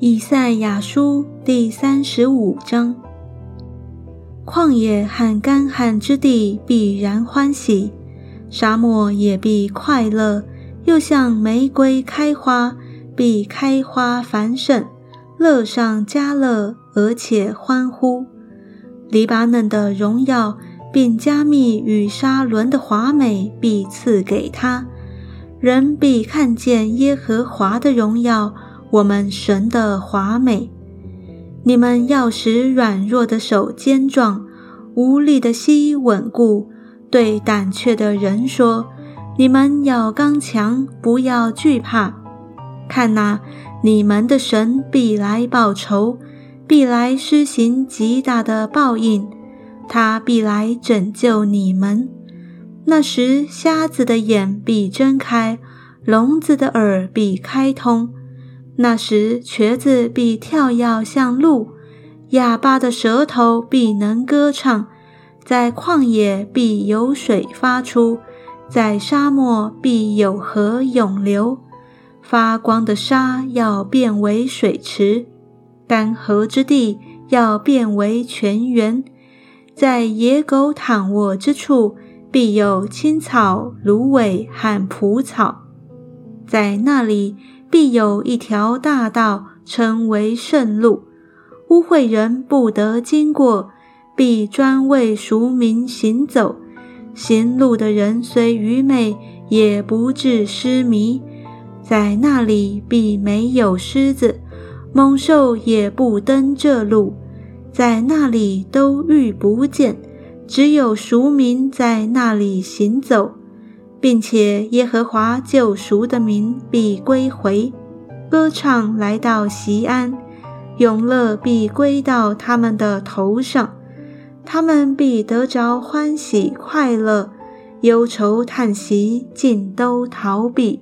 以赛亚书第三十五章：旷野和干旱之地必然欢喜，沙漠也必快乐，又像玫瑰开花，必开花繁盛，乐上加乐，而且欢呼。黎巴嫩的荣耀，并加密与沙伦的华美，必赐给他。人必看见耶和华的荣耀。我们神的华美，你们要使软弱的手坚壮，无力的膝稳固。对胆怯的人说：“你们要刚强，不要惧怕。看哪，你们的神必来报仇，必来施行极大的报应。他必来拯救你们。那时，瞎子的眼必睁开，聋子的耳必开通。”那时，瘸子必跳跃像鹿，哑巴的舌头必能歌唱，在旷野必有水发出，在沙漠必有河涌流。发光的沙要变为水池，干涸之地要变为泉源，在野狗躺卧之处必有青草、芦苇和蒲草，在那里。必有一条大道，称为圣路，污秽人不得经过，必专为赎民行走。行路的人虽愚昧，也不致失迷。在那里必没有狮子，猛兽也不登这路，在那里都遇不见，只有赎民在那里行走。并且耶和华救赎的民必归回，歌唱来到西安，永乐必归到他们的头上，他们必得着欢喜快乐，忧愁叹息尽都逃避。